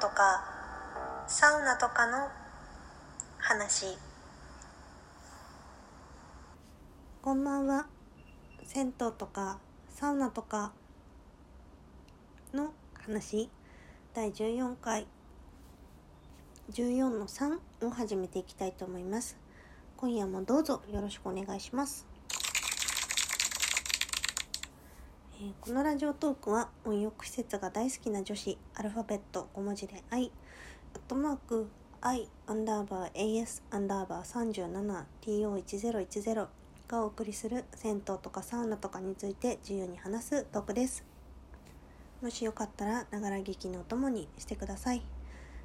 とかサウナとかの話。こんばんは。銭湯とかサウナとかの話。第14回。14の3を始めていきたいと思います。今夜もどうぞよろしくお願いします。えこのラジオトークは温浴施設が大好きな女子アルファベット5文字で I アットマーク I アンダーバー AS アンダーバー 37TO1010 がお送りする銭湯とかサウナとかについて自由に話すトークです。もしよかったらながら聞きのお供にしてください、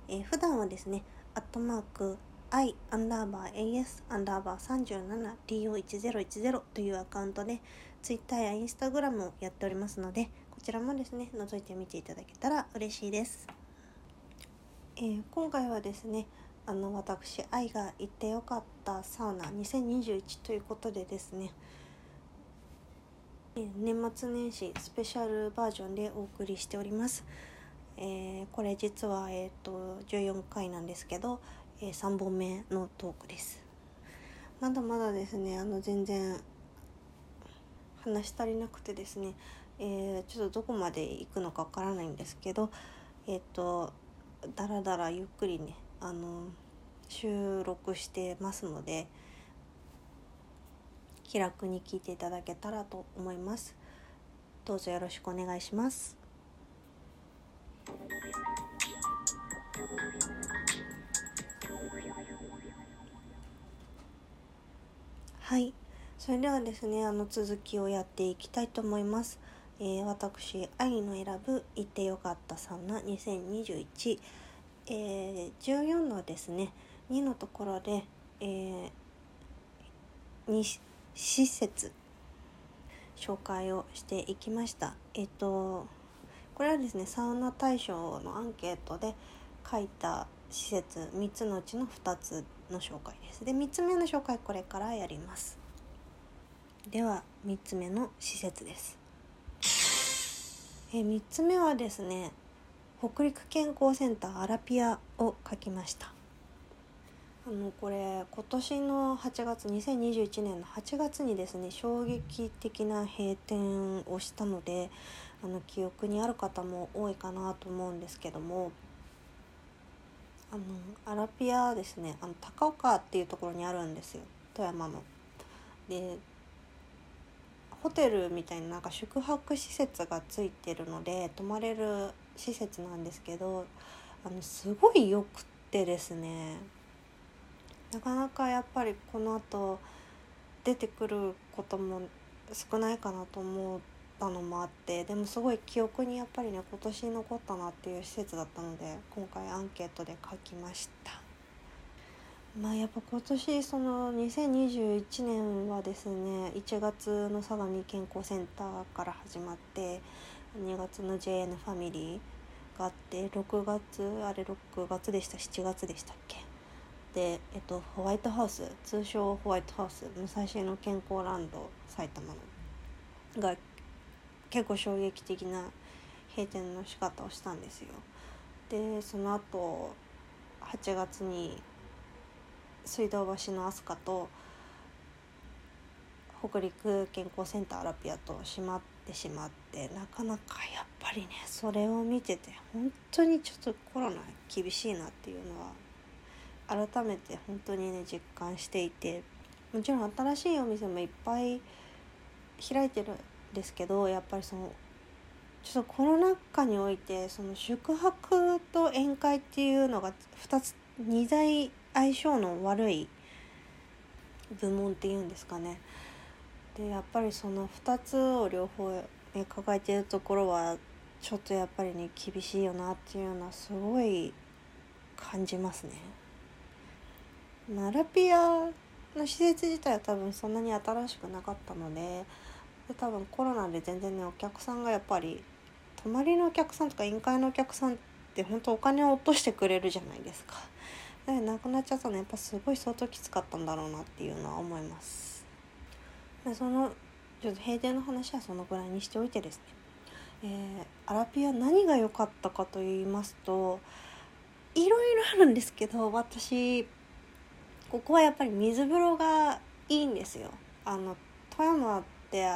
えー普段はですねアットマーク i アンダーバー as アンダーバー 37to1010 というアカウントで Twitter や Instagram をやっておりますのでこちらもですね覗いてみていただけたら嬉しいです、えー今回はですねあの私愛が行ってよかったサウナ2021ということでですね年末年始スペシャルバージョンでお送りしております、えーこれ実は、えー、と14回なんですけど、え3本目のトークです。まだまだですねあの全然話し足りなくてですね、えーちょっとどこまで行くのかわからないんですけどえっ、とだらだらゆっくりねあの収録してますので気楽に聞いていただけたらと思います。どうぞよろしくお願いします。はい。それではですねあの続きをやっていきたいと思います、えー私愛の選ぶ行ってよかったサウナ2021、えー14のですね2のところで、えー、2施設紹介をしていきました。えっ、とこれはですねサウナ大賞のアンケートで書いた施設3つのうちの2つの紹介です。で3つ目の紹介これからやります。では3つ目の施設です。え3つ目はですね北陸健康センターアラピアを書きました。あのこれ今年の8月2021年の8月にですね衝撃的な閉店をしたのであの記憶にある方も多いかなと思うんですけどもあのアラピアですねあの高岡っていうところにあるんですよ。富山の。でホテルみたいななんか宿泊施設がついてるので泊まれる施設なんですけどあのすごいよくってですねなかなかやっぱりこの後出てくることも少ないかなと思ったのもあってでもすごい記憶にやっぱりね今年残ったなっていう施設だったので今回アンケートで書きました。まあやっぱ今年その2021年はですね1月の相模健康センターから始まって2月の JN ファミリーがあって6月あれ6月でした7月でしたっけ？で、えっと、ホワイトハウス通称ホワイトハウス武蔵野健康ランド埼玉のが結構衝撃的な閉店の仕方をしたんですよ。でその後8月に水道橋の飛鳥と北陸健康センターアラピアと閉まってしまってなかなかやっぱりねそれを見てて本当にちょっとコロナ厳しいなっていうのは改めて本当にね実感していてもちろん新しいお店もいっぱい開いてるんですけどやっぱりそのちょっとコロナ禍においてその宿泊と宴会っていうのが2つ2大相性の悪い部門っていうんですかねでやっぱりその2つを両方、ね、抱えてるところはちょっとやっぱりね厳しいよなっていうのはすごい感じますね。ナラピアの施設自体は多分そんなに新しくなかったのでで多分コロナで全然ねお客さんがやっぱり泊まりのお客さんとか宴会のお客さんって本当お金を落としてくれるじゃないですか。でなくなっちゃったのやっぱすごい相当きつかったんだろうなっていうのは思います。でそのちょっと閉店の話はそのぐらいにしておいてですね、えーアラピア何が良かったかと言いますといろいろあるんですけど私ここはやっぱり水風呂がいいんですよ。あの富山って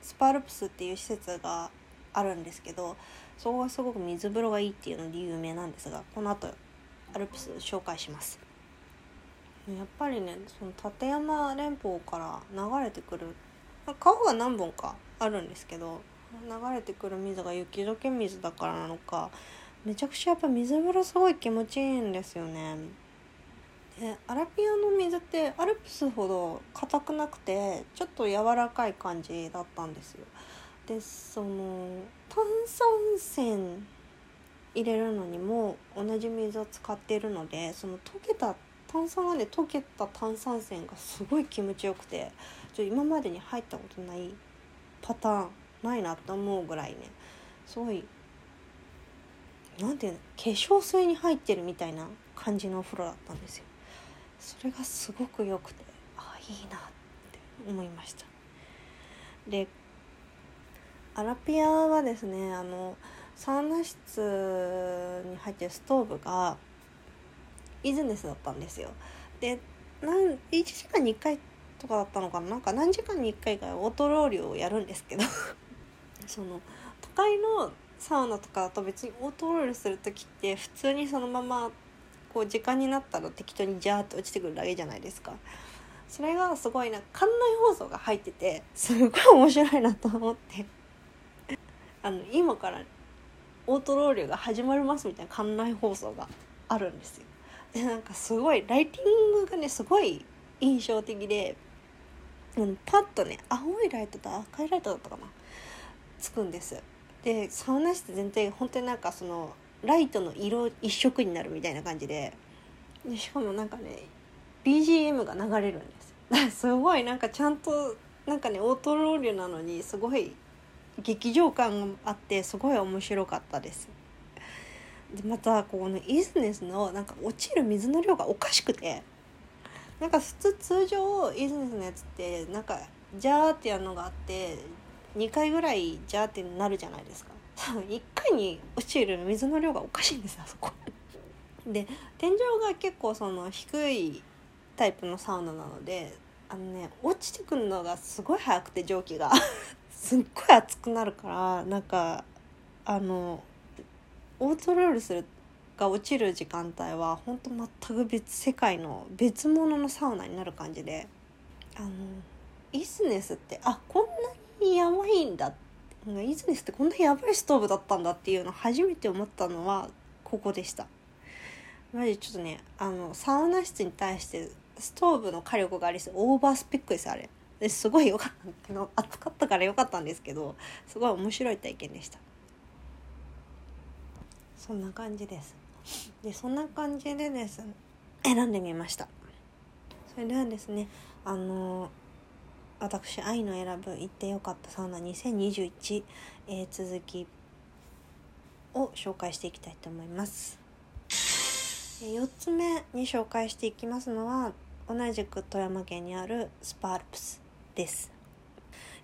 スパルプスっていう施設があるんですけどそこがすごく水風呂がいいっていうので有名なんですがこの後アルプス紹介します。やっぱりねその立山連峰から流れてくる川が何本かあるんですけど流れてくる水が雪解け水だからなのかめちゃくちゃやっぱ水風呂すごい気持ちいいんですよね。でアラピアの水ってアルプスほど硬くなくてちょっと柔らかい感じだったんですよ。でその炭酸泉入れるのにも同じ水を使っているのでその溶けた炭酸がね溶けた炭酸泉がすごい気持ちよくてちょ今までに入ったことないパターンないなって思うぐらいねすごい何ていうの化粧水に入ってるみたいな感じのお風呂だったんですよ。それがすごく良くてあいいなって思いました。でアラピアはですねあのサウナ室に入ってるストーブがイズネスだったんですよ。でなん1時間に1回とかだったのかな？なんか何時間に1回かオートロールをやるんですけど。その都会のサウナとかだと別にオートロールする時って普通にそのままこう時間になったら適当にジャーって落ちてくるだけじゃないですか。それがすごいな館内放送が入っててすごい面白いなと思って。あの今からオートロールが始まりますみたいな館内放送があるんですよ。でなんかすごいライティングがねすごい印象的で、うん、パッとね青いライトと赤いライトだったかなつくんですでサウナ室全体本当になんかそのライトの色一色になるみたいな感じででしかもなんかね BGM が流れるんです すごいなんかちゃんとなんかねオートロールなのにすごい劇場感があってすごい面白かったです。でまたこのイズネスのなんか落ちる水の量がおかしくて。なんか普通通常イズネスのやつってなんかジャーってやるのがあって2回ぐらいジャーってなるじゃないですか。多分1回に落ちる水の量がおかしいんですあそこ。で天井が結構その低いタイプのサウナなのであのね落ちてくるのがすごい早くて蒸気が。すっごい熱くなるからなんかあのオートロールするが落ちる時間帯は本当全く別世界の別物のサウナになる感じで。あのイスネスってあこんなにやばいんだ。イズネスってこんなやばいストーブだったんだっていうの初めて思ったのはここでした。マジちょっとねあのサウナ室に対してストーブの火力がありすオーバースペックですあれ。ですごい良かった。んだけど暑かったから良かったんですけどすごい面白い体験でした。そんな感じです。でそんな感じでです選んでみました。それではですねあの私愛の選ぶ行ってよかったサウナ2021、えー、続きを紹介していきたいと思います。4つ目に紹介していきますのは同じく富山県にあるスパアルプス。です。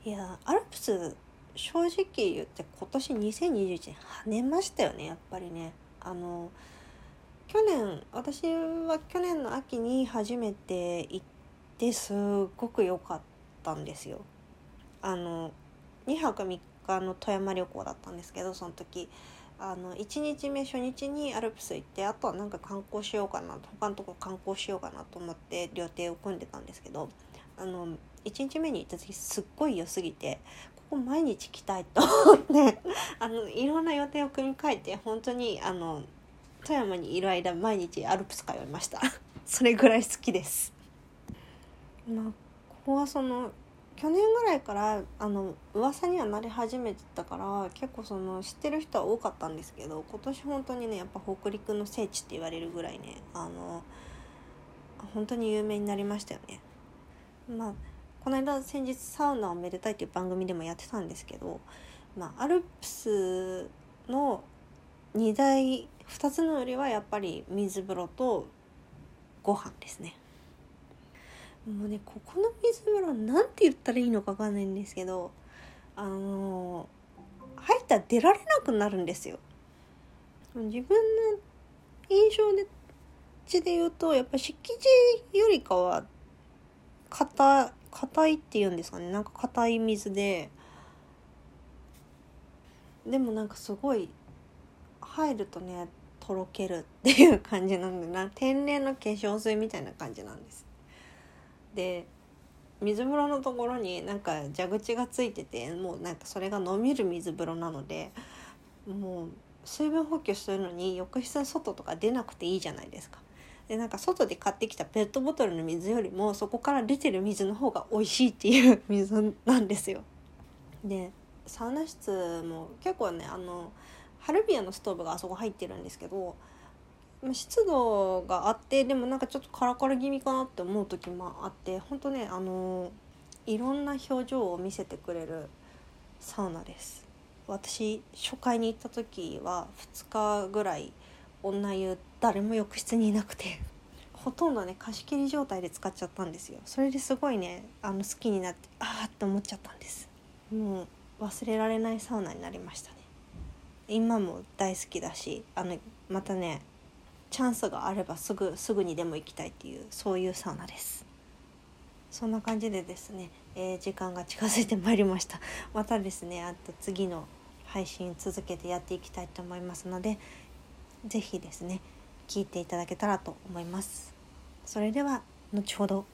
いやアルプス正直言って今年2021年跳ねましたよねやっぱりね。あの去年私は去年の秋に初めて行ってすっごく良かったんですよ。あの2泊3日の富山旅行だったんですけどその時。あの1日目初日にアルプス行ってあとはなんか観光しようかな他のとこ観光しようかなと思って予定を組んでたんですけどあの1日目に行った時すっごい良すぎてここ毎日来たいと思って あのいろんな予定を組み替えて本当にあの富山にいる間毎日アルプス通いました それぐらい好きですまあここはその去年ぐらいからあの噂にはなり始めてたから結構その知ってる人は多かったんですけど今年本当にねやっぱ北陸の聖地って言われるぐらいねあの本当に有名になりましたよね。まあこの間先日サウナをめでたいっていう番組でもやってたんですけど、まあ、アルプスの2大2つの売りはやっぱり水風呂とご飯ですね。もうねここの水風呂なんて言ったらいいのか分かんないんですけどあの入ったら出られなくなるんですよ。自分の印象でで言うとやっぱ湿気地よりかは硬硬いっていうんですかねなんか硬い水ででもなんかすごい入るとねとろけるっていう感じなんでな天然の化粧水みたいな感じなんです。で水風呂のところになんか蛇口がついててもうなんかそれが飲める水風呂なのでもう水分補給するのに浴室外とか出なくていいじゃないですか。でなんか外で買ってきたペットボトルの水よりもそこから出てる水の方が美味しいっていう 水なんですよ。でサウナ室も結構ねあのハルビアのストーブがあそこ入ってるんですけど湿度があってでもなんかちょっとカラカラ気味かなって思う時もあって本当ねあのいろんな表情を見せてくれるサウナです私初回に行った時は2日ぐらい女湯誰も浴室にいなくて。ほとんどね貸し切り状態で使っちゃったんですよ。それですごいねあの好きになってああって思っちゃったんです。もう忘れられないサウナになりましたね。今も大好きだしあのまたねチャンスがあればすぐすぐにでも行きたいっていうそういうサウナです。そんな感じでですね、えー、時間が近づいてまいりました。またですねあと次の配信続けてやっていきたいと思いますので是非ですね聞いていただけたらと思います。それでは後ほど。